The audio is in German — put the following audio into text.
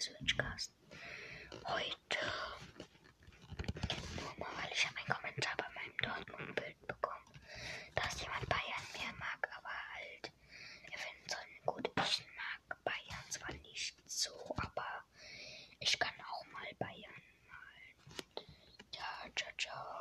Switchcast. Heute nur mal, weil ich habe einen Kommentar bei meinem Dortmund-Bild bekommen, dass jemand Bayern mehr mag, aber halt, er findet Sonnen gut. Ich mag Bayern zwar nicht so, aber ich kann auch mal Bayern malen. Ja, ciao, ciao.